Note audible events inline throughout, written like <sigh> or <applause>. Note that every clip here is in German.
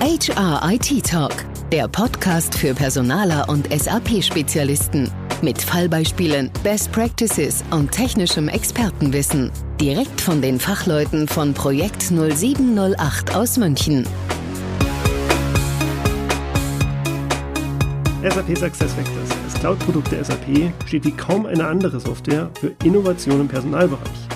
HR IT Talk, der Podcast für Personaler und SAP-Spezialisten. Mit Fallbeispielen, Best Practices und technischem Expertenwissen. Direkt von den Fachleuten von Projekt 0708 aus München. SAP SuccessFactors, das Cloud-Produkt der SAP, steht wie kaum eine andere Software für Innovation im Personalbereich.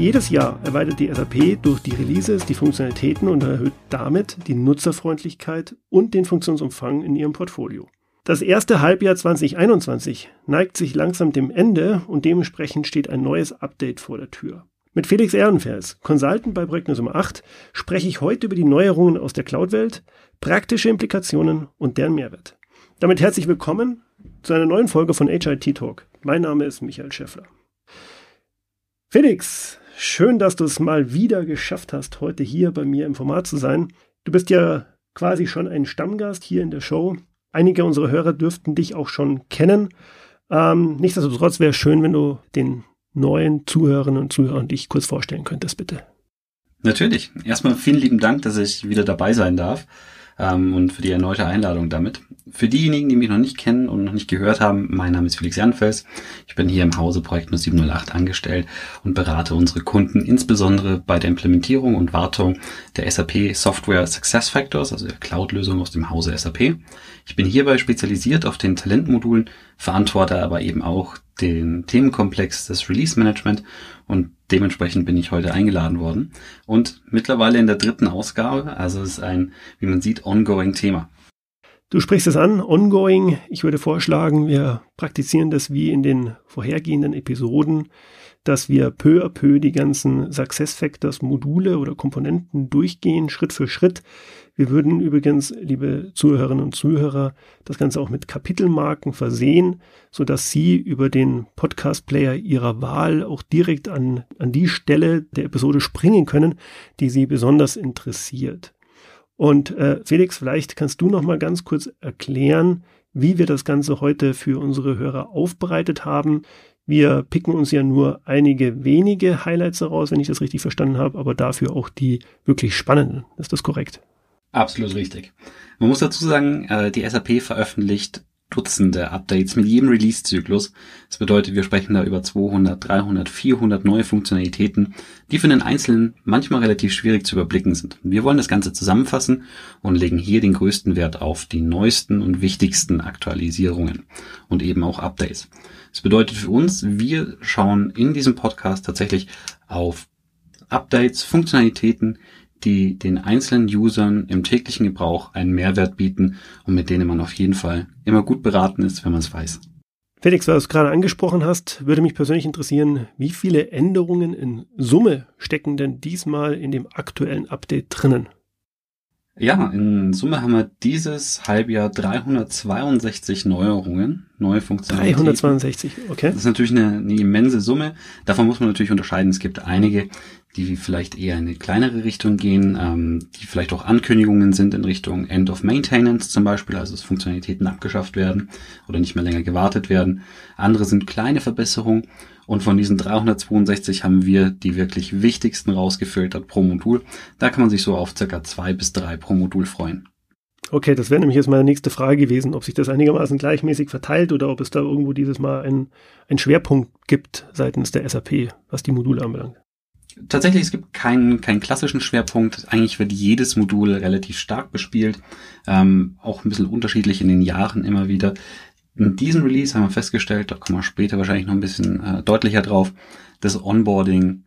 Jedes Jahr erweitert die SAP durch die Releases die Funktionalitäten und erhöht damit die Nutzerfreundlichkeit und den Funktionsumfang in ihrem Portfolio. Das erste Halbjahr 2021 neigt sich langsam dem Ende und dementsprechend steht ein neues Update vor der Tür. Mit Felix Ehrenfels, Consultant bei Projekt Nummer 8, spreche ich heute über die Neuerungen aus der Cloud-Welt, praktische Implikationen und deren Mehrwert. Damit herzlich willkommen zu einer neuen Folge von HIT Talk. Mein Name ist Michael Schäffler. Felix, schön, dass du es mal wieder geschafft hast, heute hier bei mir im Format zu sein. Du bist ja quasi schon ein Stammgast hier in der Show. Einige unserer Hörer dürften dich auch schon kennen. Ähm, nichtsdestotrotz wäre es schön, wenn du den neuen Zuhörerinnen und Zuhörern dich kurz vorstellen könntest, bitte. Natürlich. Erstmal vielen lieben Dank, dass ich wieder dabei sein darf ähm, und für die erneute Einladung damit. Für diejenigen, die mich noch nicht kennen und noch nicht gehört haben, mein Name ist Felix Janfels. Ich bin hier im Hause Projekt 0708 angestellt und berate unsere Kunden insbesondere bei der Implementierung und Wartung der SAP Software Success Factors, also der Cloud-Lösung aus dem Hause SAP. Ich bin hierbei spezialisiert auf den Talentmodulen, verantworte aber eben auch den Themenkomplex des Release Management und dementsprechend bin ich heute eingeladen worden und mittlerweile in der dritten Ausgabe, also es ist ein, wie man sieht, ongoing Thema. Du sprichst es an, ongoing. Ich würde vorschlagen, wir praktizieren das wie in den vorhergehenden Episoden, dass wir peu à peu die ganzen Success Factors Module oder Komponenten durchgehen, Schritt für Schritt. Wir würden übrigens, liebe Zuhörerinnen und Zuhörer, das Ganze auch mit Kapitelmarken versehen, so dass Sie über den Podcast Player Ihrer Wahl auch direkt an, an die Stelle der Episode springen können, die Sie besonders interessiert. Und äh, Felix, vielleicht kannst du noch mal ganz kurz erklären, wie wir das Ganze heute für unsere Hörer aufbereitet haben. Wir picken uns ja nur einige wenige Highlights heraus, wenn ich das richtig verstanden habe, aber dafür auch die wirklich spannenden. Ist das korrekt? Absolut richtig. Man muss dazu sagen, äh, die SAP veröffentlicht Dutzende Updates mit jedem Release-Zyklus. Das bedeutet, wir sprechen da über 200, 300, 400 neue Funktionalitäten, die für den Einzelnen manchmal relativ schwierig zu überblicken sind. Wir wollen das Ganze zusammenfassen und legen hier den größten Wert auf die neuesten und wichtigsten Aktualisierungen und eben auch Updates. Das bedeutet für uns, wir schauen in diesem Podcast tatsächlich auf Updates, Funktionalitäten, die den einzelnen Usern im täglichen Gebrauch einen Mehrwert bieten und mit denen man auf jeden Fall immer gut beraten ist, wenn man es weiß. Felix, weil du es gerade angesprochen hast, würde mich persönlich interessieren, wie viele Änderungen in Summe stecken denn diesmal in dem aktuellen Update drinnen? Ja, in Summe haben wir dieses Halbjahr 362 Neuerungen, neue Funktionalitäten. 362, okay. Das ist natürlich eine, eine immense Summe. Davon muss man natürlich unterscheiden. Es gibt einige, die vielleicht eher in eine kleinere Richtung gehen, ähm, die vielleicht auch Ankündigungen sind in Richtung End of Maintenance zum Beispiel, also dass Funktionalitäten abgeschafft werden oder nicht mehr länger gewartet werden. Andere sind kleine Verbesserungen und von diesen 362 haben wir die wirklich wichtigsten rausgefiltert pro Modul. Da kann man sich so auf circa zwei bis drei pro Modul freuen. Okay, das wäre nämlich jetzt meine nächste Frage gewesen, ob sich das einigermaßen gleichmäßig verteilt oder ob es da irgendwo dieses Mal einen Schwerpunkt gibt seitens der SAP, was die Module anbelangt. Tatsächlich, es gibt keinen, keinen klassischen Schwerpunkt. Eigentlich wird jedes Modul relativ stark bespielt, ähm, auch ein bisschen unterschiedlich in den Jahren immer wieder. In diesem Release haben wir festgestellt, da kommen wir später wahrscheinlich noch ein bisschen äh, deutlicher drauf, das Onboarding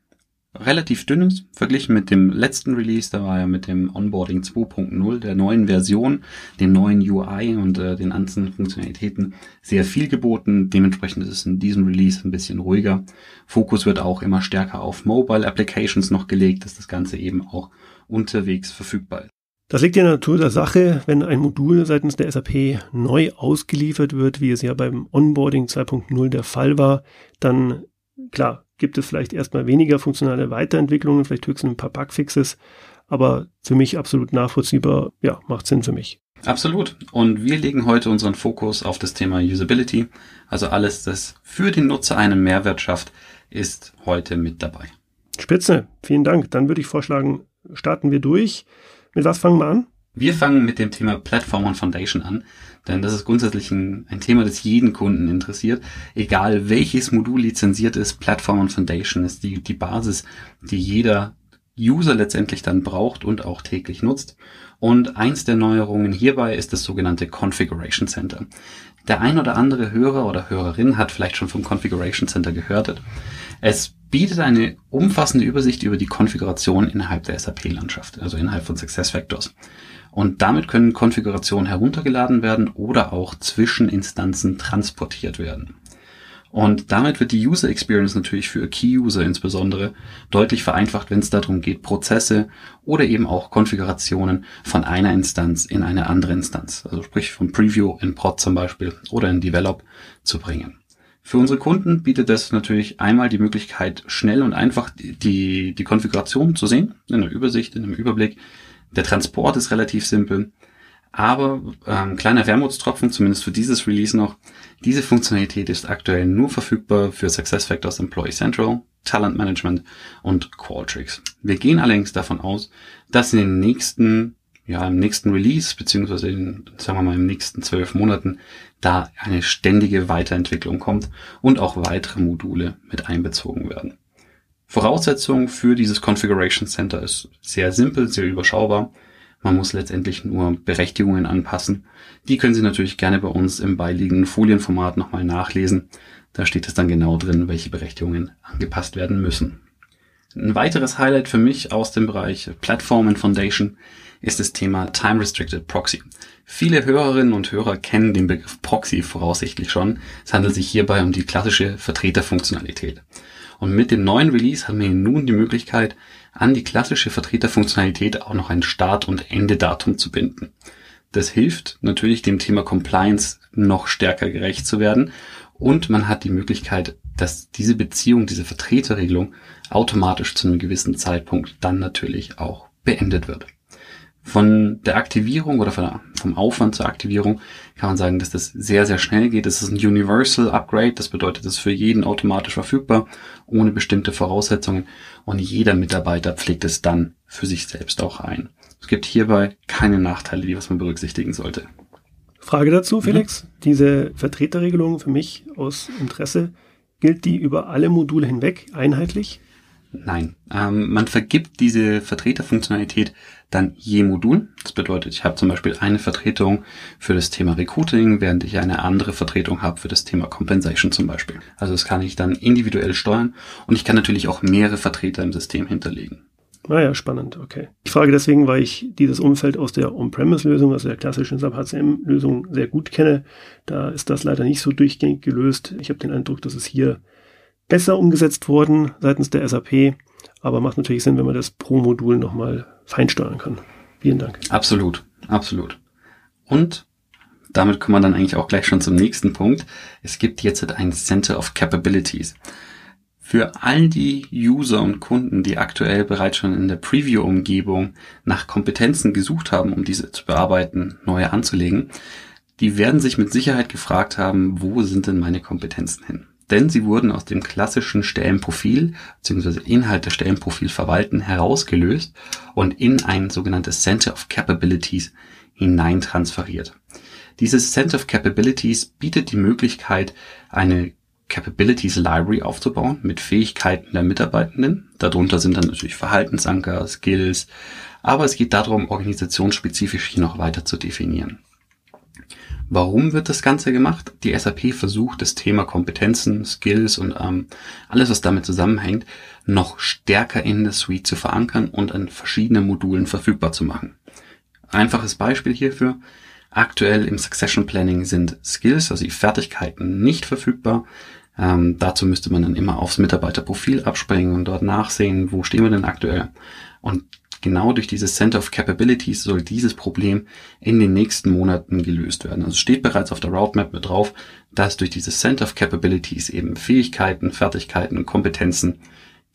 relativ dünn ist, verglichen mit dem letzten Release, da war ja mit dem Onboarding 2.0, der neuen Version, dem neuen UI und äh, den einzelnen Funktionalitäten sehr viel geboten. Dementsprechend ist es in diesem Release ein bisschen ruhiger. Fokus wird auch immer stärker auf Mobile Applications noch gelegt, dass das Ganze eben auch unterwegs verfügbar ist. Das liegt in der Natur der Sache, wenn ein Modul seitens der SAP neu ausgeliefert wird, wie es ja beim Onboarding 2.0 der Fall war, dann klar, gibt es vielleicht erstmal weniger funktionale Weiterentwicklungen, vielleicht höchstens ein paar Bugfixes, aber für mich absolut nachvollziehbar, ja, macht Sinn für mich. Absolut. Und wir legen heute unseren Fokus auf das Thema Usability. Also alles, das für den Nutzer einen Mehrwert schafft, ist heute mit dabei. Spitze. Vielen Dank. Dann würde ich vorschlagen, starten wir durch. Mit was fangen wir an? Wir fangen mit dem Thema Platform und Foundation an, denn das ist grundsätzlich ein, ein, Thema, das jeden Kunden interessiert. Egal welches Modul lizenziert ist, Platform und Foundation ist die, die Basis, die jeder User letztendlich dann braucht und auch täglich nutzt. Und eins der Neuerungen hierbei ist das sogenannte Configuration Center. Der ein oder andere Hörer oder Hörerin hat vielleicht schon vom Configuration Center gehört. Es bietet eine umfassende Übersicht über die Konfiguration innerhalb der SAP-Landschaft, also innerhalb von SuccessFactors. Und damit können Konfigurationen heruntergeladen werden oder auch zwischen Instanzen transportiert werden. Und damit wird die User Experience natürlich für Key-User insbesondere deutlich vereinfacht, wenn es darum geht, Prozesse oder eben auch Konfigurationen von einer Instanz in eine andere Instanz, also sprich vom Preview in Prod zum Beispiel oder in Develop zu bringen. Für unsere Kunden bietet das natürlich einmal die Möglichkeit, schnell und einfach die, die Konfiguration zu sehen, in einer Übersicht, in einem Überblick. Der Transport ist relativ simpel. Aber ähm, kleiner Wermutstropfen, zumindest für dieses Release noch, diese Funktionalität ist aktuell nur verfügbar für SuccessFactors Employee Central, Talent Management und Qualtrics. Wir gehen allerdings davon aus, dass in den nächsten, ja, im nächsten Release, beziehungsweise in, sagen wir mal, im nächsten zwölf Monaten, da eine ständige Weiterentwicklung kommt und auch weitere Module mit einbezogen werden. Voraussetzung für dieses Configuration Center ist sehr simpel, sehr überschaubar. Man muss letztendlich nur Berechtigungen anpassen. Die können Sie natürlich gerne bei uns im beiliegenden Folienformat nochmal nachlesen. Da steht es dann genau drin, welche Berechtigungen angepasst werden müssen. Ein weiteres Highlight für mich aus dem Bereich Platform and Foundation ist das Thema Time Restricted Proxy. Viele Hörerinnen und Hörer kennen den Begriff Proxy voraussichtlich schon. Es handelt sich hierbei um die klassische Vertreterfunktionalität. Und mit dem neuen Release haben wir nun die Möglichkeit, an die klassische Vertreterfunktionalität auch noch ein Start- und Endedatum zu binden. Das hilft natürlich dem Thema Compliance noch stärker gerecht zu werden und man hat die Möglichkeit, dass diese Beziehung, diese Vertreterregelung automatisch zu einem gewissen Zeitpunkt dann natürlich auch beendet wird. Von der Aktivierung oder der, vom Aufwand zur Aktivierung kann man sagen, dass das sehr, sehr schnell geht. Das ist ein Universal Upgrade. Das bedeutet, es ist für jeden automatisch verfügbar, ohne bestimmte Voraussetzungen. Und jeder Mitarbeiter pflegt es dann für sich selbst auch ein. Es gibt hierbei keine Nachteile, die was man berücksichtigen sollte. Frage dazu, mhm. Felix. Mhm. Diese Vertreterregelung für mich aus Interesse, gilt die über alle Module hinweg einheitlich? Nein, ähm, man vergibt diese Vertreterfunktionalität dann je Modul. Das bedeutet, ich habe zum Beispiel eine Vertretung für das Thema Recruiting, während ich eine andere Vertretung habe für das Thema Compensation zum Beispiel. Also das kann ich dann individuell steuern und ich kann natürlich auch mehrere Vertreter im System hinterlegen. Naja, ah spannend, okay. Ich frage deswegen, weil ich dieses Umfeld aus der On-Premise-Lösung, also der klassischen SAP-HCM-Lösung sehr gut kenne. Da ist das leider nicht so durchgängig gelöst. Ich habe den Eindruck, dass es hier besser umgesetzt worden seitens der SAP, aber macht natürlich Sinn, wenn man das pro Modul nochmal feinsteuern kann. Vielen Dank. Absolut, absolut. Und damit kommen wir dann eigentlich auch gleich schon zum nächsten Punkt. Es gibt jetzt ein Center of Capabilities. Für all die User und Kunden, die aktuell bereits schon in der Preview-Umgebung nach Kompetenzen gesucht haben, um diese zu bearbeiten, neue anzulegen, die werden sich mit Sicherheit gefragt haben, wo sind denn meine Kompetenzen hin? Denn sie wurden aus dem klassischen Stellenprofil bzw. Inhalt der Stellenprofil verwalten herausgelöst und in ein sogenanntes Center of Capabilities hineintransferiert. Dieses Center of Capabilities bietet die Möglichkeit, eine Capabilities Library aufzubauen mit Fähigkeiten der Mitarbeitenden. Darunter sind dann natürlich Verhaltensanker, Skills, aber es geht darum, organisationsspezifisch hier noch weiter zu definieren. Warum wird das Ganze gemacht? Die SAP versucht, das Thema Kompetenzen, Skills und ähm, alles, was damit zusammenhängt, noch stärker in der Suite zu verankern und an verschiedenen Modulen verfügbar zu machen. Einfaches Beispiel hierfür. Aktuell im Succession Planning sind Skills, also die Fertigkeiten, nicht verfügbar. Ähm, dazu müsste man dann immer aufs Mitarbeiterprofil abspringen und dort nachsehen, wo stehen wir denn aktuell. Und genau durch dieses Center of Capabilities soll dieses Problem in den nächsten Monaten gelöst werden. Also steht bereits auf der Roadmap mit drauf, dass durch dieses Center of Capabilities eben Fähigkeiten, Fertigkeiten und Kompetenzen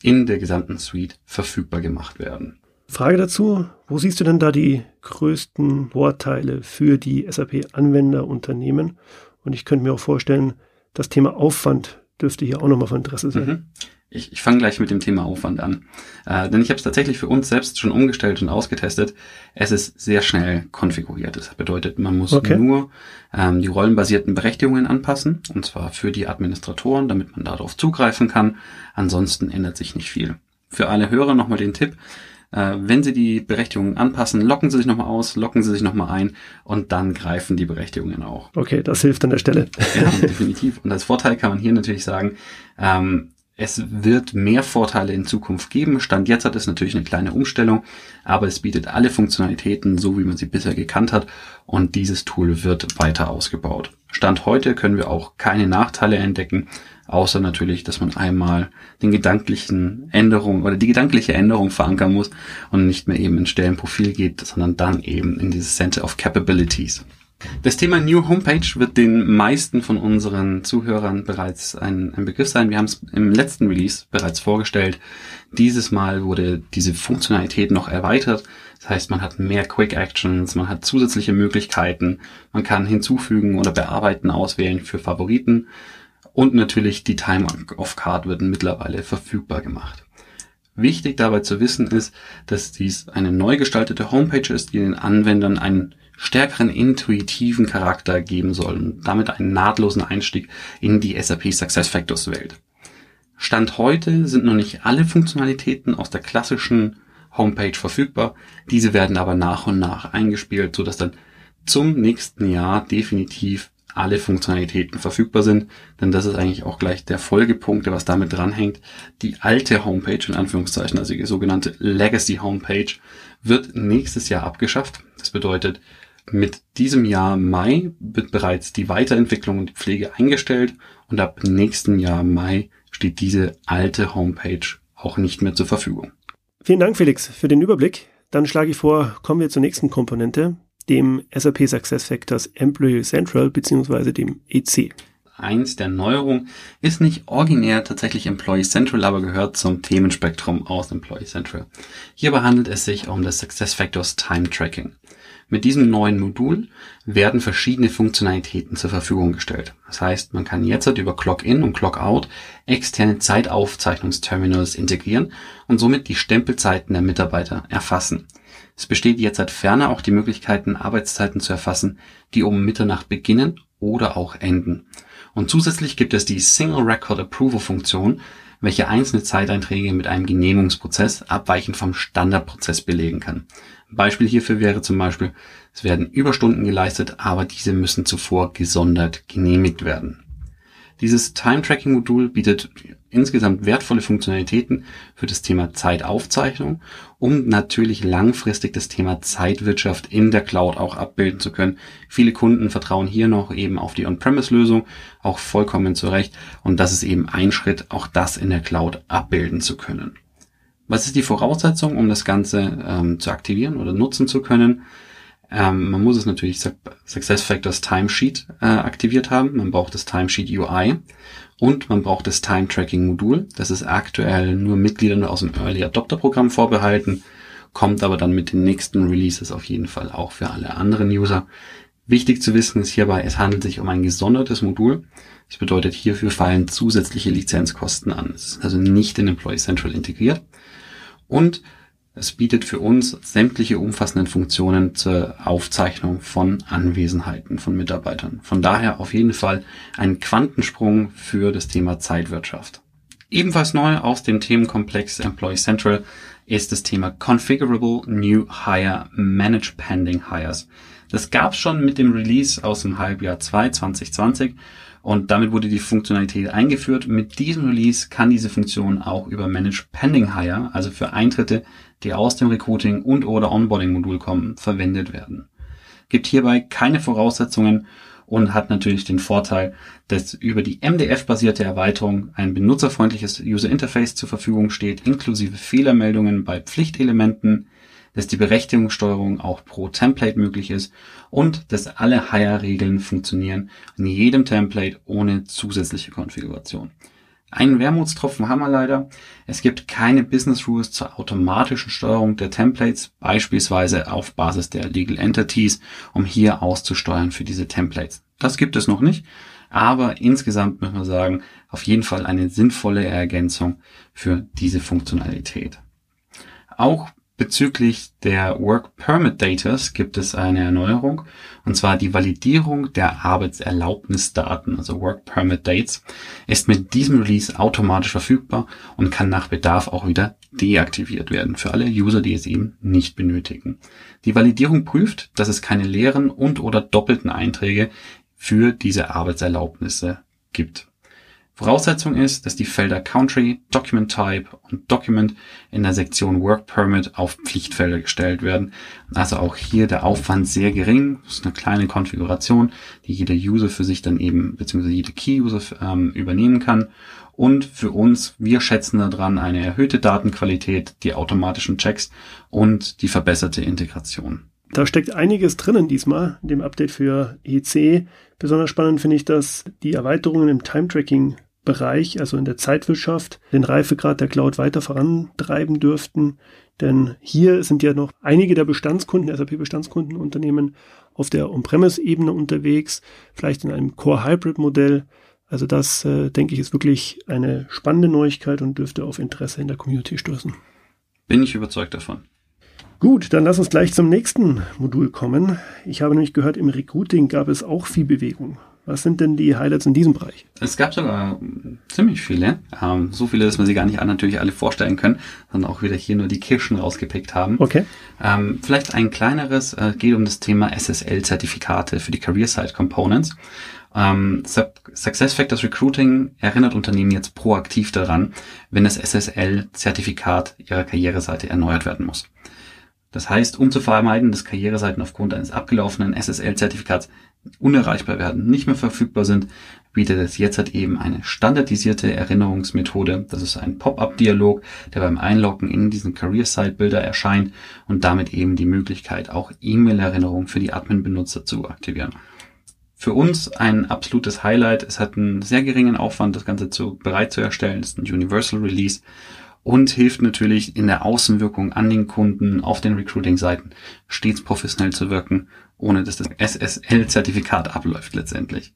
in der gesamten Suite verfügbar gemacht werden. Frage dazu, wo siehst du denn da die größten Vorteile für die SAP-Anwenderunternehmen? Und ich könnte mir auch vorstellen, das Thema Aufwand dürfte hier auch nochmal von Interesse sein. Mhm. Ich, ich fange gleich mit dem Thema Aufwand an. Äh, denn ich habe es tatsächlich für uns selbst schon umgestellt und ausgetestet. Es ist sehr schnell konfiguriert. Das bedeutet, man muss okay. nur ähm, die rollenbasierten Berechtigungen anpassen, und zwar für die Administratoren, damit man darauf zugreifen kann. Ansonsten ändert sich nicht viel. Für alle Hörer nochmal den Tipp. Äh, wenn Sie die Berechtigungen anpassen, locken Sie sich nochmal aus, locken Sie sich nochmal ein und dann greifen die Berechtigungen auch. Okay, das hilft an der Stelle. Ja, <laughs> definitiv. Und als Vorteil kann man hier natürlich sagen, ähm, es wird mehr Vorteile in Zukunft geben. Stand jetzt hat es natürlich eine kleine Umstellung, aber es bietet alle Funktionalitäten, so wie man sie bisher gekannt hat. Und dieses Tool wird weiter ausgebaut. Stand heute können wir auch keine Nachteile entdecken, außer natürlich, dass man einmal den gedanklichen Änderungen oder die gedankliche Änderung verankern muss und nicht mehr eben ins Stellenprofil geht, sondern dann eben in dieses Center of Capabilities. Das Thema New Homepage wird den meisten von unseren Zuhörern bereits ein, ein Begriff sein. Wir haben es im letzten Release bereits vorgestellt. Dieses Mal wurde diese Funktionalität noch erweitert. Das heißt, man hat mehr Quick Actions, man hat zusätzliche Möglichkeiten, man kann hinzufügen oder bearbeiten, auswählen für Favoriten und natürlich die Time of Card wird mittlerweile verfügbar gemacht. Wichtig dabei zu wissen ist, dass dies eine neu gestaltete Homepage ist, die den Anwendern einen stärkeren intuitiven Charakter geben soll und damit einen nahtlosen Einstieg in die SAP SuccessFactors Welt. Stand heute sind noch nicht alle Funktionalitäten aus der klassischen Homepage verfügbar. Diese werden aber nach und nach eingespielt, sodass dann zum nächsten Jahr definitiv alle Funktionalitäten verfügbar sind, denn das ist eigentlich auch gleich der Folgepunkt, was damit dranhängt. Die alte Homepage, in Anführungszeichen, also die sogenannte Legacy Homepage, wird nächstes Jahr abgeschafft. Das bedeutet, mit diesem Jahr Mai wird bereits die Weiterentwicklung und die Pflege eingestellt und ab nächsten Jahr Mai steht diese alte Homepage auch nicht mehr zur Verfügung. Vielen Dank, Felix, für den Überblick. Dann schlage ich vor, kommen wir zur nächsten Komponente, dem SAP SuccessFactors Employee Central bzw. dem EC. Eins der Neuerungen ist nicht originär tatsächlich Employee Central, aber gehört zum Themenspektrum aus Employee Central. Hierbei handelt es sich um das SuccessFactors Time Tracking. Mit diesem neuen Modul werden verschiedene Funktionalitäten zur Verfügung gestellt. Das heißt, man kann jetzt über Clock-in und Clock-out externe Zeitaufzeichnungsterminals integrieren und somit die Stempelzeiten der Mitarbeiter erfassen. Es besteht jetzt ferner auch die Möglichkeiten, Arbeitszeiten zu erfassen, die um Mitternacht beginnen oder auch enden. Und zusätzlich gibt es die Single Record Approval Funktion, welche einzelne Zeiteinträge mit einem Genehmigungsprozess abweichend vom Standardprozess belegen kann. Beispiel hierfür wäre zum Beispiel, es werden Überstunden geleistet, aber diese müssen zuvor gesondert genehmigt werden. Dieses Time-Tracking-Modul bietet insgesamt wertvolle Funktionalitäten für das Thema Zeitaufzeichnung, um natürlich langfristig das Thema Zeitwirtschaft in der Cloud auch abbilden zu können. Viele Kunden vertrauen hier noch eben auf die On-Premise-Lösung, auch vollkommen zurecht. Und das ist eben ein Schritt, auch das in der Cloud abbilden zu können. Was ist die Voraussetzung, um das Ganze ähm, zu aktivieren oder nutzen zu können? Ähm, man muss es natürlich SuccessFactors Timesheet äh, aktiviert haben. Man braucht das Timesheet UI und man braucht das Time Tracking Modul. Das ist aktuell nur Mitgliedern aus dem Early Adopter Programm vorbehalten, kommt aber dann mit den nächsten Releases auf jeden Fall auch für alle anderen User. Wichtig zu wissen ist hierbei, es handelt sich um ein gesondertes Modul. Das bedeutet, hierfür fallen zusätzliche Lizenzkosten an. Es ist also nicht in Employee Central integriert. Und es bietet für uns sämtliche umfassenden Funktionen zur Aufzeichnung von Anwesenheiten von Mitarbeitern. Von daher auf jeden Fall ein Quantensprung für das Thema Zeitwirtschaft. Ebenfalls neu aus dem Themenkomplex Employee Central ist das Thema Configurable New Hire Manage Pending Hires. Das gab es schon mit dem Release aus dem Halbjahr 2 2020 und damit wurde die Funktionalität eingeführt. Mit diesem Release kann diese Funktion auch über Manage Pending Hire, also für Eintritte, die aus dem Recruiting und oder Onboarding Modul kommen, verwendet werden. Gibt hierbei keine Voraussetzungen und hat natürlich den Vorteil, dass über die MDF-basierte Erweiterung ein benutzerfreundliches User Interface zur Verfügung steht, inklusive Fehlermeldungen bei Pflichtelementen, dass die Berechtigungssteuerung auch pro Template möglich ist und dass alle Hire-Regeln funktionieren in jedem Template ohne zusätzliche Konfiguration. Einen Wermutstropfen haben wir leider. Es gibt keine Business Rules zur automatischen Steuerung der Templates, beispielsweise auf Basis der Legal Entities, um hier auszusteuern für diese Templates. Das gibt es noch nicht, Aber insgesamt muss man sagen, auf jeden Fall eine sinnvolle Ergänzung für diese Funktionalität. Auch Bezüglich der Work Permit Datas gibt es eine Erneuerung, und zwar die Validierung der Arbeitserlaubnisdaten, also Work Permit Dates, ist mit diesem Release automatisch verfügbar und kann nach Bedarf auch wieder deaktiviert werden für alle User, die es eben nicht benötigen. Die Validierung prüft, dass es keine leeren und oder doppelten Einträge für diese Arbeitserlaubnisse gibt. Voraussetzung ist, dass die Felder Country, Document Type und Document in der Sektion Work Permit auf Pflichtfelder gestellt werden. Also auch hier der Aufwand sehr gering. Das ist eine kleine Konfiguration, die jeder User für sich dann eben, beziehungsweise jede Key-User ähm, übernehmen kann. Und für uns, wir schätzen daran eine erhöhte Datenqualität, die automatischen Checks und die verbesserte Integration. Da steckt einiges drinnen diesmal, in dem Update für EC. Besonders spannend finde ich, dass die Erweiterungen im Time-Tracking Bereich, also in der Zeitwirtschaft, den Reifegrad der Cloud weiter vorantreiben dürften. Denn hier sind ja noch einige der Bestandskunden, SAP-Bestandskundenunternehmen auf der On-Premise-Ebene unterwegs, vielleicht in einem Core-Hybrid-Modell. Also das, äh, denke ich, ist wirklich eine spannende Neuigkeit und dürfte auf Interesse in der Community stoßen. Bin ich überzeugt davon. Gut, dann lass uns gleich zum nächsten Modul kommen. Ich habe nämlich gehört, im Recruiting gab es auch viel Bewegung. Was sind denn die Highlights in diesem Bereich? Es gab sogar ziemlich viele. Ähm, so viele, dass wir sie gar nicht natürlich alle vorstellen können, sondern auch wieder hier nur die Kirschen rausgepickt haben. Okay. Ähm, vielleicht ein kleineres, äh, geht um das Thema SSL-Zertifikate für die Career Site Components. Ähm, Success Factors Recruiting erinnert Unternehmen jetzt proaktiv daran, wenn das SSL-Zertifikat ihrer Karriereseite erneuert werden muss. Das heißt, um zu vermeiden, dass Karriereseiten aufgrund eines abgelaufenen SSL-Zertifikats unerreichbar werden, nicht mehr verfügbar sind, bietet es jetzt halt eben eine standardisierte Erinnerungsmethode. Das ist ein Pop-up-Dialog, der beim Einloggen in diesen Career-Site-Bilder erscheint und damit eben die Möglichkeit, auch E-Mail-Erinnerungen für die Admin-Benutzer zu aktivieren. Für uns ein absolutes Highlight. Es hat einen sehr geringen Aufwand, das Ganze zu, bereit zu erstellen. Es ist ein Universal Release und hilft natürlich in der Außenwirkung an den Kunden auf den Recruiting-Seiten stets professionell zu wirken, ohne dass das SSL-Zertifikat abläuft letztendlich.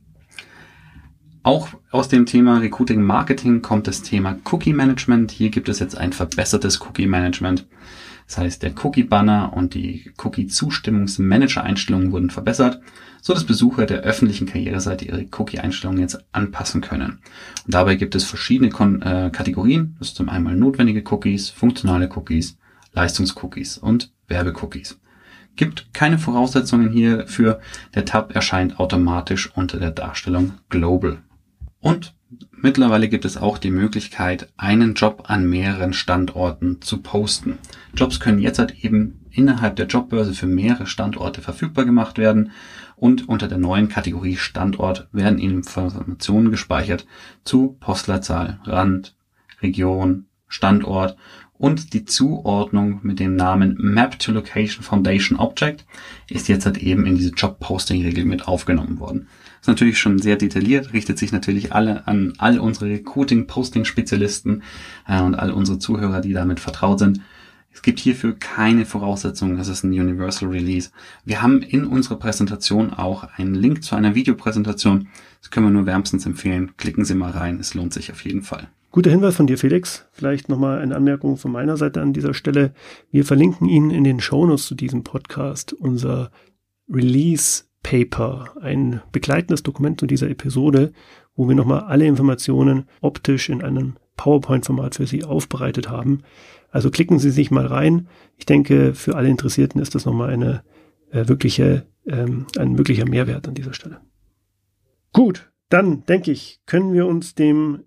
Auch aus dem Thema Recruiting Marketing kommt das Thema Cookie Management. Hier gibt es jetzt ein verbessertes Cookie Management. Das heißt, der Cookie Banner und die Cookie Zustimmungsmanager Einstellungen wurden verbessert so dass Besucher der öffentlichen Karriereseite ihre Cookie-Einstellungen jetzt anpassen können. Und dabei gibt es verschiedene Kon äh, Kategorien. Das ist zum einen notwendige Cookies, funktionale Cookies, Leistungscookies und Werbecookies. Gibt keine Voraussetzungen hierfür. Der Tab erscheint automatisch unter der Darstellung Global. Und mittlerweile gibt es auch die Möglichkeit, einen Job an mehreren Standorten zu posten. Jobs können jetzt halt eben innerhalb der Jobbörse für mehrere Standorte verfügbar gemacht werden und unter der neuen Kategorie Standort werden Informationen gespeichert zu Postleitzahl, Rand, Region, Standort und die Zuordnung mit dem Namen Map to Location Foundation Object ist jetzt halt eben in diese Job-Posting-Regel mit aufgenommen worden. Ist natürlich schon sehr detailliert, richtet sich natürlich alle an all unsere Recruiting-Posting-Spezialisten äh, und all unsere Zuhörer, die damit vertraut sind. Es gibt hierfür keine Voraussetzungen, es ist ein Universal Release. Wir haben in unserer Präsentation auch einen Link zu einer Videopräsentation. Das können wir nur wärmstens empfehlen. Klicken Sie mal rein, es lohnt sich auf jeden Fall. Guter Hinweis von dir, Felix. Vielleicht nochmal eine Anmerkung von meiner Seite an dieser Stelle. Wir verlinken Ihnen in den Shownotes zu diesem Podcast unser Release Paper, ein begleitendes Dokument zu dieser Episode, wo wir nochmal alle Informationen optisch in einem PowerPoint-Format für Sie aufbereitet haben. Also klicken Sie sich mal rein. Ich denke, für alle Interessierten ist das nochmal eine äh, wirkliche, ähm, ein wirklicher Mehrwert an dieser Stelle. Gut, dann denke ich, können wir uns dem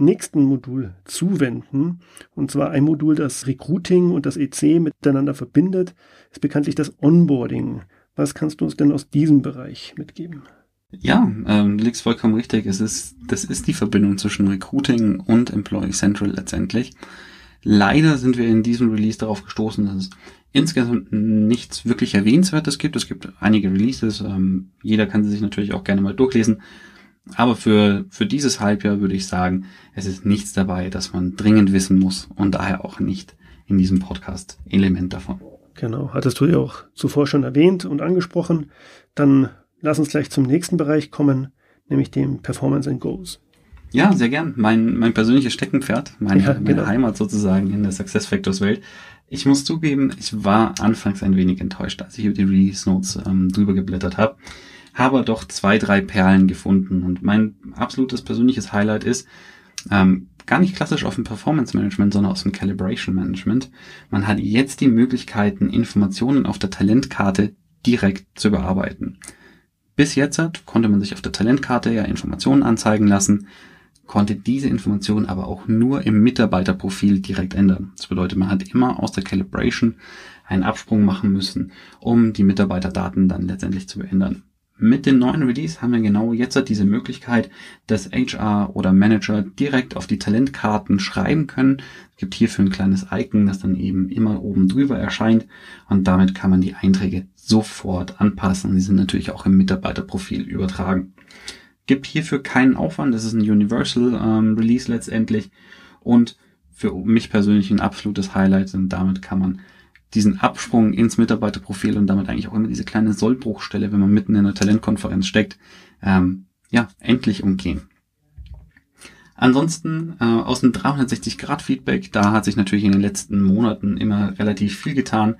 nächsten Modul zuwenden. Und zwar ein Modul, das Recruiting und das EC miteinander verbindet, ist bekanntlich das Onboarding. Was kannst du uns denn aus diesem Bereich mitgeben? Ja, ähm, du liegst vollkommen richtig. Es ist, das ist die Verbindung zwischen Recruiting und Employee Central letztendlich. Leider sind wir in diesem Release darauf gestoßen, dass es insgesamt nichts wirklich Erwähnenswertes gibt. Es gibt einige Releases, ähm, jeder kann sie sich natürlich auch gerne mal durchlesen. Aber für, für dieses Halbjahr würde ich sagen, es ist nichts dabei, das man dringend wissen muss und daher auch nicht in diesem Podcast Element davon. Genau, hattest du ja auch zuvor schon erwähnt und angesprochen. Dann lass uns gleich zum nächsten Bereich kommen, nämlich dem Performance and Goals. Ja, sehr gern. Mein, mein persönliches Steckenpferd, meine, ja, genau. meine Heimat sozusagen in der Success Factors Welt. Ich muss zugeben, ich war anfangs ein wenig enttäuscht, als ich über die Release Notes ähm, drüber geblättert habe. Habe doch zwei, drei Perlen gefunden. Und mein absolutes persönliches Highlight ist, ähm, gar nicht klassisch auf dem Performance Management, sondern aus dem Calibration Management. Man hat jetzt die Möglichkeiten, Informationen auf der Talentkarte direkt zu bearbeiten. Bis jetzt konnte man sich auf der Talentkarte ja Informationen anzeigen lassen, konnte diese Informationen aber auch nur im Mitarbeiterprofil direkt ändern. Das bedeutet, man hat immer aus der Calibration einen Absprung machen müssen, um die Mitarbeiterdaten dann letztendlich zu ändern. Mit dem neuen Release haben wir genau jetzt diese Möglichkeit, dass HR oder Manager direkt auf die Talentkarten schreiben können. Es gibt hierfür ein kleines Icon, das dann eben immer oben drüber erscheint und damit kann man die Einträge sofort anpassen. Sie sind natürlich auch im Mitarbeiterprofil übertragen. Gibt hierfür keinen Aufwand, das ist ein Universal ähm, Release letztendlich und für mich persönlich ein absolutes Highlight und damit kann man diesen Absprung ins Mitarbeiterprofil und damit eigentlich auch immer diese kleine Sollbruchstelle, wenn man mitten in einer Talentkonferenz steckt, ähm, ja, endlich umgehen. Ansonsten äh, aus dem 360-Grad-Feedback, da hat sich natürlich in den letzten Monaten immer relativ viel getan.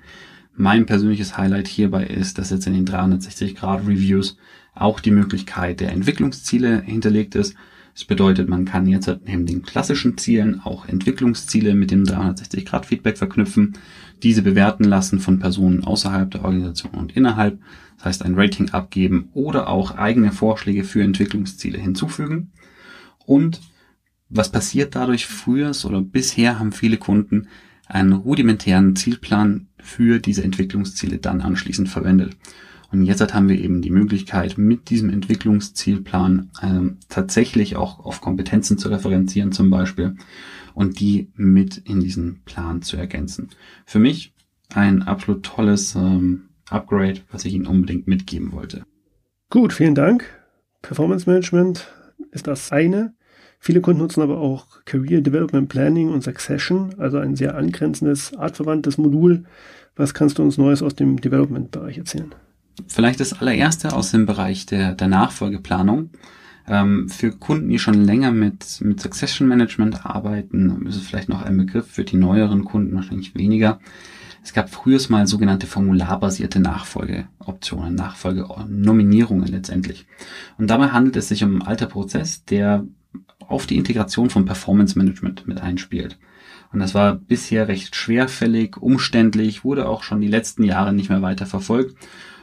Mein persönliches Highlight hierbei ist, dass jetzt in den 360-Grad-Reviews auch die Möglichkeit der Entwicklungsziele hinterlegt ist. Das bedeutet, man kann jetzt neben den klassischen Zielen auch Entwicklungsziele mit dem 360-Grad-Feedback verknüpfen, diese bewerten lassen von Personen außerhalb der Organisation und innerhalb, das heißt ein Rating abgeben oder auch eigene Vorschläge für Entwicklungsziele hinzufügen. Und was passiert dadurch? Früher oder bisher haben viele Kunden einen rudimentären Zielplan für diese Entwicklungsziele dann anschließend verwendet. Und jetzt haben wir eben die Möglichkeit, mit diesem Entwicklungszielplan ähm, tatsächlich auch auf Kompetenzen zu referenzieren zum Beispiel und die mit in diesen Plan zu ergänzen. Für mich ein absolut tolles ähm, Upgrade, was ich Ihnen unbedingt mitgeben wollte. Gut, vielen Dank. Performance Management ist das eine. Viele Kunden nutzen aber auch Career Development Planning und Succession, also ein sehr angrenzendes, artverwandtes Modul. Was kannst du uns Neues aus dem Development-Bereich erzählen? Vielleicht das allererste aus dem Bereich der, der Nachfolgeplanung. Ähm, für Kunden, die schon länger mit, mit Succession Management arbeiten, ist es vielleicht noch ein Begriff, für die neueren Kunden wahrscheinlich weniger. Es gab früher mal sogenannte formularbasierte Nachfolgeoptionen, Nachfolgenominierungen letztendlich. Und dabei handelt es sich um einen alter Prozess, der auf die Integration von Performance Management mit einspielt. Und das war bisher recht schwerfällig, umständlich, wurde auch schon die letzten Jahre nicht mehr weiter verfolgt.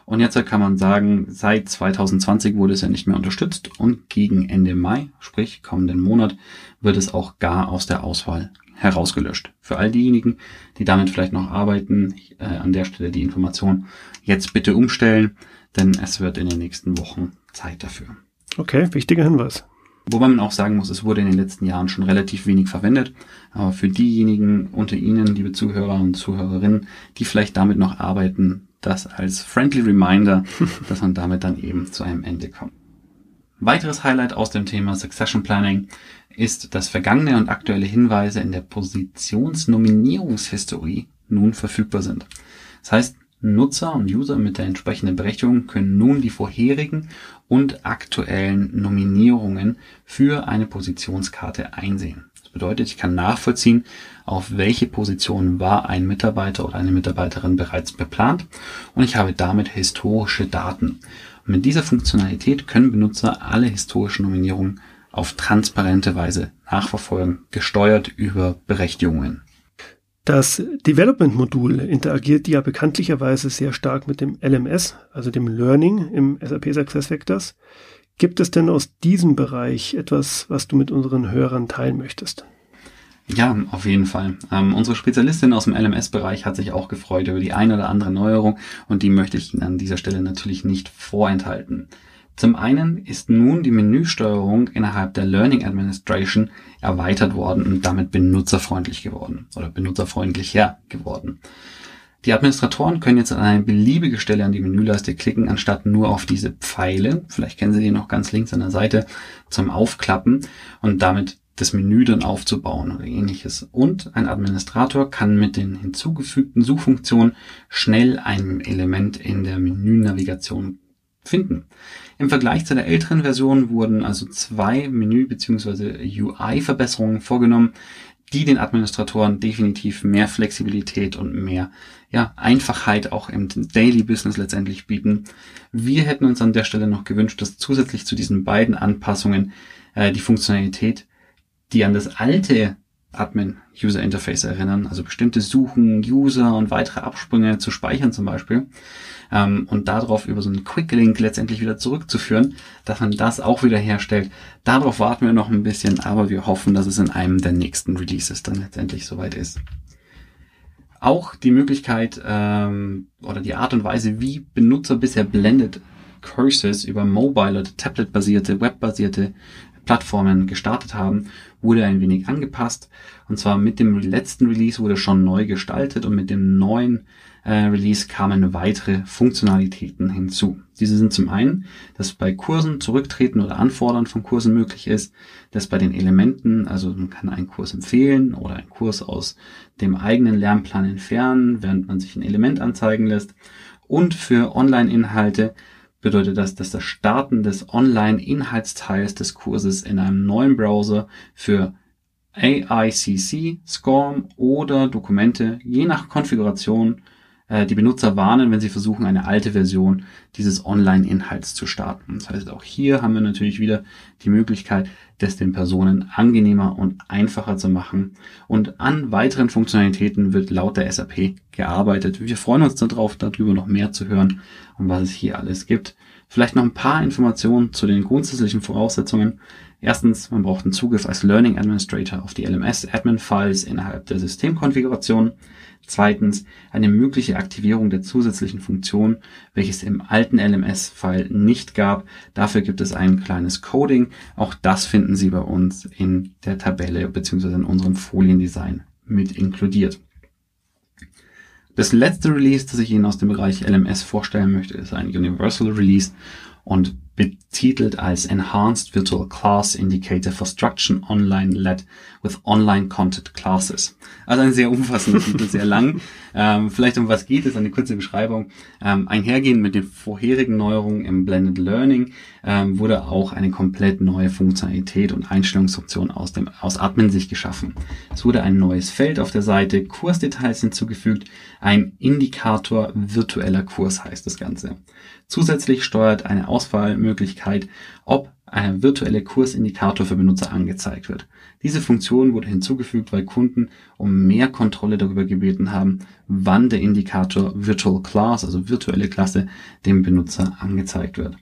Und jetzt kann man sagen, seit 2020 wurde es ja nicht mehr unterstützt und gegen Ende Mai, sprich kommenden Monat, wird es auch gar aus der Auswahl herausgelöscht. Für all diejenigen, die damit vielleicht noch arbeiten, äh, an der Stelle die Information jetzt bitte umstellen, denn es wird in den nächsten Wochen Zeit dafür. Okay, wichtiger Hinweis. Wobei man auch sagen muss, es wurde in den letzten Jahren schon relativ wenig verwendet. Aber für diejenigen unter Ihnen, liebe Zuhörer und Zuhörerinnen, die vielleicht damit noch arbeiten, das als friendly reminder, <laughs> dass man damit dann eben zu einem Ende kommt. Weiteres Highlight aus dem Thema Succession Planning ist, dass vergangene und aktuelle Hinweise in der Positionsnominierungshistorie nun verfügbar sind. Das heißt, Nutzer und User mit der entsprechenden Berechtigung können nun die vorherigen und aktuellen Nominierungen für eine Positionskarte einsehen. Das bedeutet, ich kann nachvollziehen, auf welche Position war ein Mitarbeiter oder eine Mitarbeiterin bereits beplant und ich habe damit historische Daten. Und mit dieser Funktionalität können Benutzer alle historischen Nominierungen auf transparente Weise nachverfolgen, gesteuert über Berechtigungen. Das Development-Modul interagiert ja bekanntlicherweise sehr stark mit dem LMS, also dem Learning im SAP SuccessFactors. Gibt es denn aus diesem Bereich etwas, was du mit unseren Hörern teilen möchtest? Ja, auf jeden Fall. Ähm, unsere Spezialistin aus dem LMS-Bereich hat sich auch gefreut über die eine oder andere Neuerung und die möchte ich Ihnen an dieser Stelle natürlich nicht vorenthalten. Zum einen ist nun die Menüsteuerung innerhalb der Learning Administration erweitert worden und damit benutzerfreundlich geworden oder benutzerfreundlicher geworden. Die Administratoren können jetzt an eine beliebige Stelle an die Menüleiste klicken, anstatt nur auf diese Pfeile, vielleicht kennen Sie die noch ganz links an der Seite, zum Aufklappen und damit das Menü dann aufzubauen oder ähnliches. Und ein Administrator kann mit den hinzugefügten Suchfunktionen schnell ein Element in der Menünavigation finden. Im Vergleich zu der älteren Version wurden also zwei Menü- bzw. UI-Verbesserungen vorgenommen, die den Administratoren definitiv mehr Flexibilität und mehr ja, Einfachheit auch im Daily Business letztendlich bieten. Wir hätten uns an der Stelle noch gewünscht, dass zusätzlich zu diesen beiden Anpassungen äh, die Funktionalität, die an das alte Admin User Interface erinnern, also bestimmte Suchen, User und weitere Absprünge zu speichern zum Beispiel ähm, und darauf über so einen Quick Link letztendlich wieder zurückzuführen, dass man das auch wieder herstellt. Darauf warten wir noch ein bisschen, aber wir hoffen, dass es in einem der nächsten Releases dann letztendlich soweit ist. Auch die Möglichkeit ähm, oder die Art und Weise, wie Benutzer bisher Blended Curses über mobile oder tablet-basierte, web-basierte Plattformen gestartet haben, wurde ein wenig angepasst. Und zwar mit dem letzten Release wurde schon neu gestaltet und mit dem neuen äh, Release kamen weitere Funktionalitäten hinzu. Diese sind zum einen, dass bei Kursen zurücktreten oder anfordern von Kursen möglich ist, dass bei den Elementen, also man kann einen Kurs empfehlen oder einen Kurs aus dem eigenen Lernplan entfernen, während man sich ein Element anzeigen lässt. Und für Online-Inhalte bedeutet das, dass das Starten des Online-Inhaltsteils des Kurses in einem neuen Browser für AICC, SCORM oder Dokumente je nach Konfiguration äh, die Benutzer warnen, wenn sie versuchen, eine alte Version dieses Online-Inhalts zu starten. Das heißt, auch hier haben wir natürlich wieder die Möglichkeit, das den Personen angenehmer und einfacher zu machen. Und an weiteren Funktionalitäten wird laut der SAP gearbeitet. Wir freuen uns darauf, darüber noch mehr zu hören, um was es hier alles gibt. Vielleicht noch ein paar Informationen zu den grundsätzlichen Voraussetzungen. Erstens, man braucht einen Zugriff als Learning Administrator auf die LMS-Admin-Files innerhalb der Systemkonfiguration. Zweitens, eine mögliche Aktivierung der zusätzlichen Funktion, welches im alten LMS-File nicht gab. Dafür gibt es ein kleines Coding. Auch das finden Sie bei uns in der Tabelle bzw. in unserem Foliendesign mit inkludiert. Das letzte Release, das ich Ihnen aus dem Bereich LMS vorstellen möchte, ist ein Universal Release und betitelt als Enhanced Virtual Class Indicator for Struction Online Led with Online Content Classes. Also ein sehr umfassender Titel, sehr lang. <laughs> Ähm, vielleicht um was geht es, eine kurze Beschreibung. Ähm, einhergehend mit den vorherigen Neuerungen im Blended Learning ähm, wurde auch eine komplett neue Funktionalität und Einstellungsoption aus dem aus Admin-Sicht geschaffen. Es wurde ein neues Feld auf der Seite, Kursdetails hinzugefügt, ein Indikator virtueller Kurs heißt das Ganze. Zusätzlich steuert eine Auswahlmöglichkeit, ob ein virtueller Kursindikator für Benutzer angezeigt wird. Diese Funktion wurde hinzugefügt, weil Kunden um mehr Kontrolle darüber gebeten haben, wann der Indikator Virtual Class, also virtuelle Klasse, dem Benutzer angezeigt wird.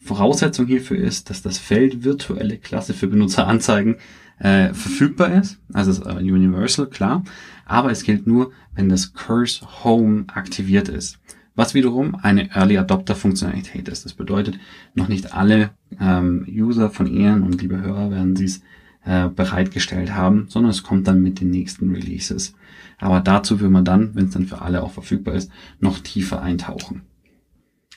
Voraussetzung hierfür ist, dass das Feld virtuelle Klasse für Benutzer anzeigen äh, verfügbar ist, also ist universal, klar, aber es gilt nur, wenn das Curse Home aktiviert ist was wiederum eine Early Adopter Funktionalität ist. Das bedeutet, noch nicht alle ähm, User von Ihnen und liebe Hörer werden Sie es äh, bereitgestellt haben, sondern es kommt dann mit den nächsten Releases. Aber dazu will man dann, wenn es dann für alle auch verfügbar ist, noch tiefer eintauchen.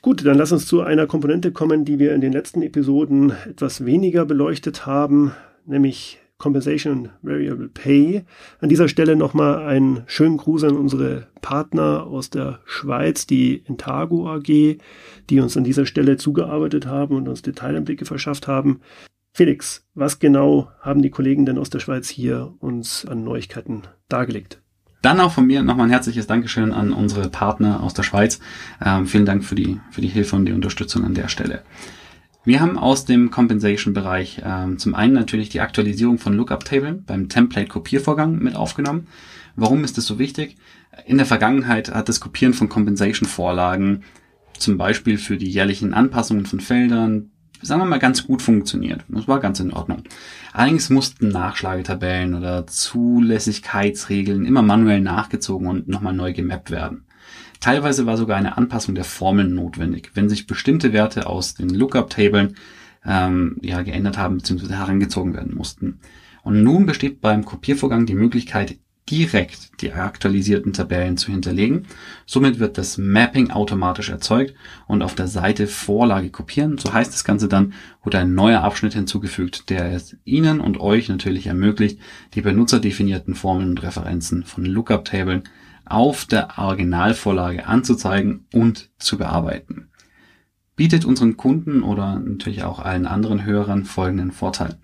Gut, dann lass uns zu einer Komponente kommen, die wir in den letzten Episoden etwas weniger beleuchtet haben, nämlich Compensation Variable Pay. An dieser Stelle nochmal einen schönen Gruß an unsere Partner aus der Schweiz, die Intago AG, die uns an dieser Stelle zugearbeitet haben und uns Detaileinblicke verschafft haben. Felix, was genau haben die Kollegen denn aus der Schweiz hier uns an Neuigkeiten dargelegt? Dann auch von mir nochmal ein herzliches Dankeschön an unsere Partner aus der Schweiz. Ähm, vielen Dank für die, für die Hilfe und die Unterstützung an der Stelle. Wir haben aus dem Compensation-Bereich ähm, zum einen natürlich die Aktualisierung von Lookup-Table beim Template-Kopiervorgang mit aufgenommen. Warum ist das so wichtig? In der Vergangenheit hat das Kopieren von Compensation-Vorlagen zum Beispiel für die jährlichen Anpassungen von Feldern, sagen wir mal, ganz gut funktioniert. Das war ganz in Ordnung. Allerdings mussten Nachschlagetabellen oder Zulässigkeitsregeln immer manuell nachgezogen und nochmal neu gemappt werden. Teilweise war sogar eine Anpassung der Formeln notwendig, wenn sich bestimmte Werte aus den Lookup-Tabellen ähm, ja, geändert haben bzw. herangezogen werden mussten. Und nun besteht beim Kopiervorgang die Möglichkeit, direkt die aktualisierten Tabellen zu hinterlegen. Somit wird das Mapping automatisch erzeugt und auf der Seite Vorlage kopieren, so heißt das Ganze dann, wurde ein neuer Abschnitt hinzugefügt, der es Ihnen und euch natürlich ermöglicht, die benutzerdefinierten Formeln und Referenzen von Lookup-Tabellen auf der Originalvorlage anzuzeigen und zu bearbeiten. bietet unseren Kunden oder natürlich auch allen anderen Hörern folgenden Vorteil.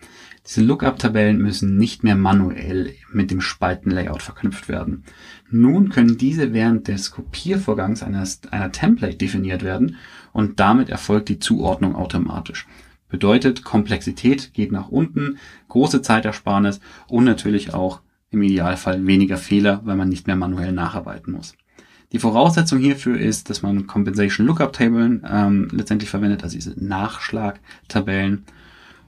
Diese Lookup-Tabellen müssen nicht mehr manuell mit dem Spaltenlayout verknüpft werden. Nun können diese während des Kopiervorgangs eines, einer Template definiert werden und damit erfolgt die Zuordnung automatisch. Bedeutet, Komplexität geht nach unten, große Zeitersparnis und natürlich auch im Idealfall weniger Fehler, weil man nicht mehr manuell nacharbeiten muss. Die Voraussetzung hierfür ist, dass man Compensation Lookup Tabellen ähm, letztendlich verwendet, also diese Nachschlagtabellen.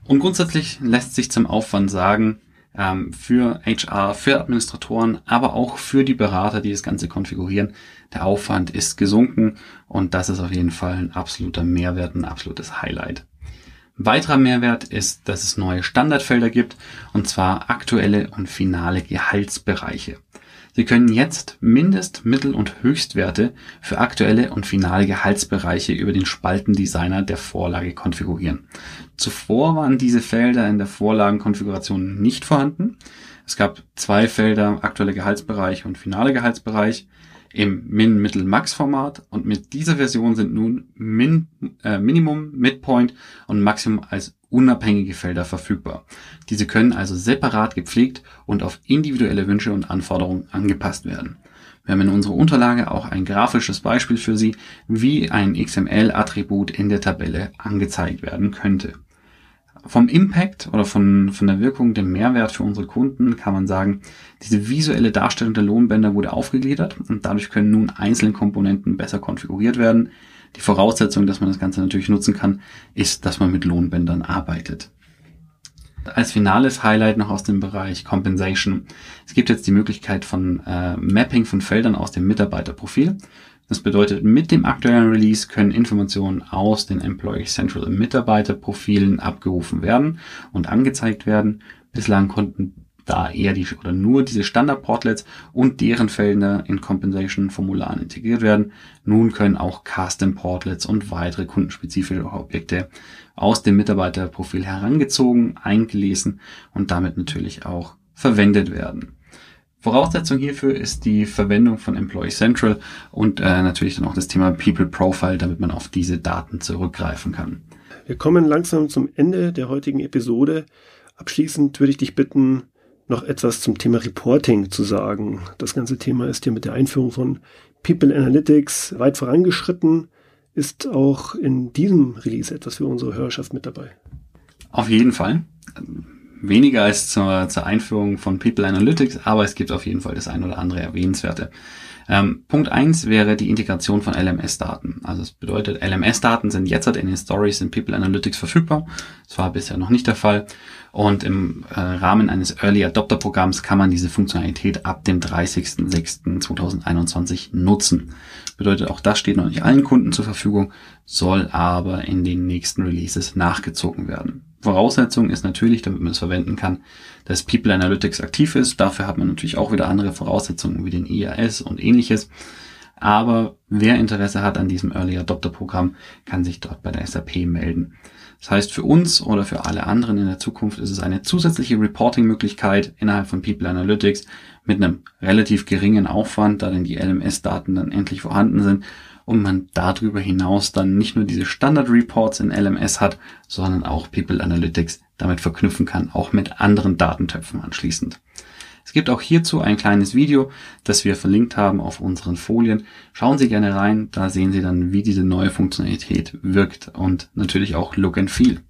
Und grundsätzlich lässt sich zum Aufwand sagen, ähm, für HR, für Administratoren, aber auch für die Berater, die das Ganze konfigurieren, der Aufwand ist gesunken und das ist auf jeden Fall ein absoluter Mehrwert, ein absolutes Highlight. weiterer Mehrwert ist, dass es neue Standardfelder gibt, und zwar aktuelle und finale Gehaltsbereiche. Sie können jetzt Mindest-, Mittel- und Höchstwerte für aktuelle und finale Gehaltsbereiche über den Spaltendesigner der Vorlage konfigurieren. Zuvor waren diese Felder in der Vorlagenkonfiguration nicht vorhanden. Es gab zwei Felder, aktuelle Gehaltsbereich und finale Gehaltsbereich im Min, Mittel, Max Format und mit dieser Version sind nun Min, äh, Minimum, Midpoint und Maximum als unabhängige Felder verfügbar. Diese können also separat gepflegt und auf individuelle Wünsche und Anforderungen angepasst werden. Wir haben in unserer Unterlage auch ein grafisches Beispiel für Sie, wie ein XML-Attribut in der Tabelle angezeigt werden könnte. Vom Impact oder von, von der Wirkung, dem Mehrwert für unsere Kunden kann man sagen, diese visuelle Darstellung der Lohnbänder wurde aufgegliedert und dadurch können nun einzelne Komponenten besser konfiguriert werden. Die Voraussetzung, dass man das Ganze natürlich nutzen kann, ist, dass man mit Lohnbändern arbeitet. Als finales Highlight noch aus dem Bereich Compensation. Es gibt jetzt die Möglichkeit von äh, Mapping von Feldern aus dem Mitarbeiterprofil. Das bedeutet, mit dem aktuellen Release können Informationen aus den Employee Central Mitarbeiterprofilen abgerufen werden und angezeigt werden. Bislang konnten da eher die oder nur diese Standard-Portlets und deren Felder in Compensation-Formularen integriert werden. Nun können auch Custom-Portlets und weitere kundenspezifische Objekte aus dem Mitarbeiterprofil herangezogen, eingelesen und damit natürlich auch verwendet werden. Voraussetzung hierfür ist die Verwendung von Employee Central und äh, natürlich dann auch das Thema People Profile, damit man auf diese Daten zurückgreifen kann. Wir kommen langsam zum Ende der heutigen Episode. Abschließend würde ich dich bitten, noch etwas zum Thema Reporting zu sagen. Das ganze Thema ist ja mit der Einführung von People Analytics weit vorangeschritten. Ist auch in diesem Release etwas für unsere Hörerschaft mit dabei? Auf jeden Fall weniger als zur, zur Einführung von People Analytics, aber es gibt auf jeden Fall das ein oder andere erwähnenswerte. Ähm, Punkt eins wäre die Integration von LMS-Daten. Also es bedeutet, LMS-Daten sind jetzt in den Stories in People Analytics verfügbar. Das war bisher noch nicht der Fall. Und im äh, Rahmen eines Early Adopter Programms kann man diese Funktionalität ab dem 30.06.2021 nutzen. Bedeutet, auch das steht noch nicht allen Kunden zur Verfügung, soll aber in den nächsten Releases nachgezogen werden. Voraussetzung ist natürlich, damit man es verwenden kann, dass People Analytics aktiv ist. Dafür hat man natürlich auch wieder andere Voraussetzungen wie den IAS und ähnliches. Aber wer Interesse hat an diesem Early Adopter Programm, kann sich dort bei der SAP melden. Das heißt, für uns oder für alle anderen in der Zukunft ist es eine zusätzliche Reporting-Möglichkeit innerhalb von People Analytics mit einem relativ geringen Aufwand, da denn die LMS-Daten dann endlich vorhanden sind und man darüber hinaus dann nicht nur diese Standard-Reports in LMS hat, sondern auch People Analytics damit verknüpfen kann, auch mit anderen Datentöpfen anschließend. Es gibt auch hierzu ein kleines Video, das wir verlinkt haben auf unseren Folien. Schauen Sie gerne rein, da sehen Sie dann, wie diese neue Funktionalität wirkt und natürlich auch Look and Feel.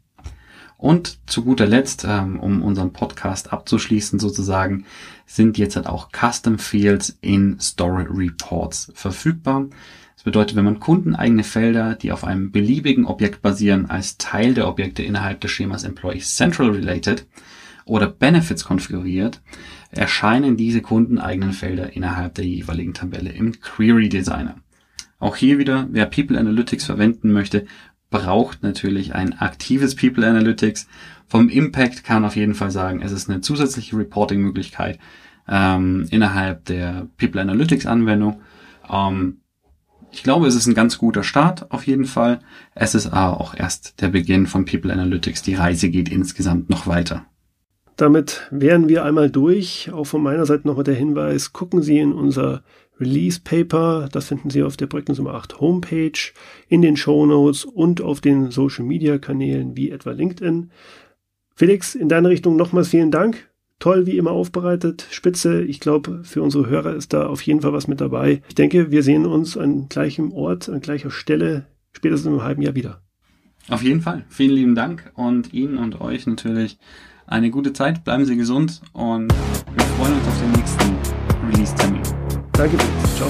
Und zu guter Letzt, ähm, um unseren Podcast abzuschließen sozusagen, sind jetzt halt auch Custom Fields in Story Reports verfügbar. Das bedeutet, wenn man kundeneigene Felder, die auf einem beliebigen Objekt basieren, als Teil der Objekte innerhalb des Schemas Employee Central Related oder Benefits konfiguriert, erscheinen diese kundeneigenen Felder innerhalb der jeweiligen Tabelle im Query Designer. Auch hier wieder, wer People Analytics verwenden möchte, braucht natürlich ein aktives People Analytics. Vom Impact kann man auf jeden Fall sagen, es ist eine zusätzliche Reporting-Möglichkeit ähm, innerhalb der People Analytics Anwendung. Ähm, ich glaube, es ist ein ganz guter Start auf jeden Fall. Es ist aber auch erst der Beginn von People Analytics. Die Reise geht insgesamt noch weiter. Damit wären wir einmal durch. Auch von meiner Seite noch der Hinweis, gucken Sie in unser Release Paper. Das finden Sie auf der Projektnummer 8 Homepage, in den Show Notes und auf den Social Media Kanälen wie etwa LinkedIn. Felix, in deine Richtung nochmals vielen Dank. Toll, wie immer aufbereitet, spitze. Ich glaube, für unsere Hörer ist da auf jeden Fall was mit dabei. Ich denke, wir sehen uns an gleichem Ort, an gleicher Stelle, spätestens im halben Jahr wieder. Auf jeden Fall. Vielen lieben Dank und Ihnen und euch natürlich eine gute Zeit. Bleiben Sie gesund und wir freuen uns auf den nächsten Release-Termin. Danke. Ciao.